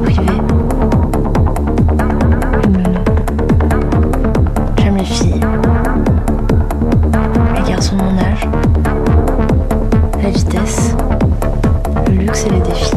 privé. J'aime les filles. Les garçons de mon âge. La vitesse. Le luxe et les défis.